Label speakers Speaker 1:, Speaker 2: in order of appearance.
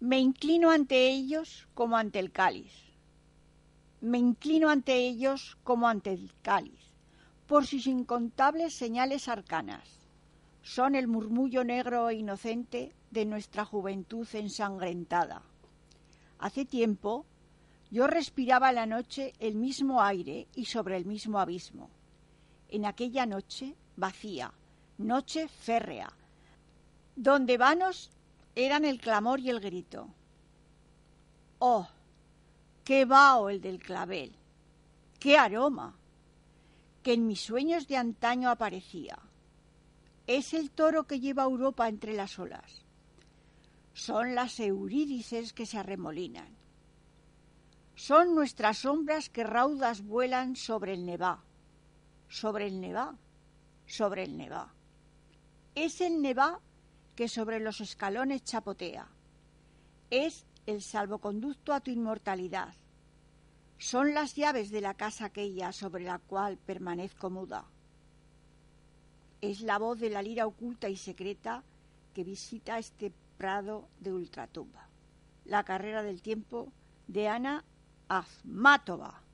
Speaker 1: me inclino ante ellos como ante el cáliz. Me inclino ante ellos como ante el cáliz, por sus incontables señales arcanas. Son el murmullo negro e inocente de nuestra juventud ensangrentada. Hace tiempo yo respiraba la noche el mismo aire y sobre el mismo abismo. En aquella noche vacía, noche férrea, donde vanos eran el clamor y el grito. ¡Oh! ¡Qué vaho el del clavel! ¡Qué aroma! que en mis sueños de antaño aparecía. Es el toro que lleva Europa entre las olas. Son las eurídices que se arremolinan. Son nuestras sombras que raudas vuelan sobre el nevá, sobre el nevá, sobre el nevá. Es el nevá que sobre los escalones chapotea. Es el salvoconducto a tu inmortalidad. Son las llaves de la casa aquella sobre la cual permanezco muda. Es la voz de la lira oculta y secreta que visita este prado de ultratumba. La carrera del tiempo de Ana Azmátova.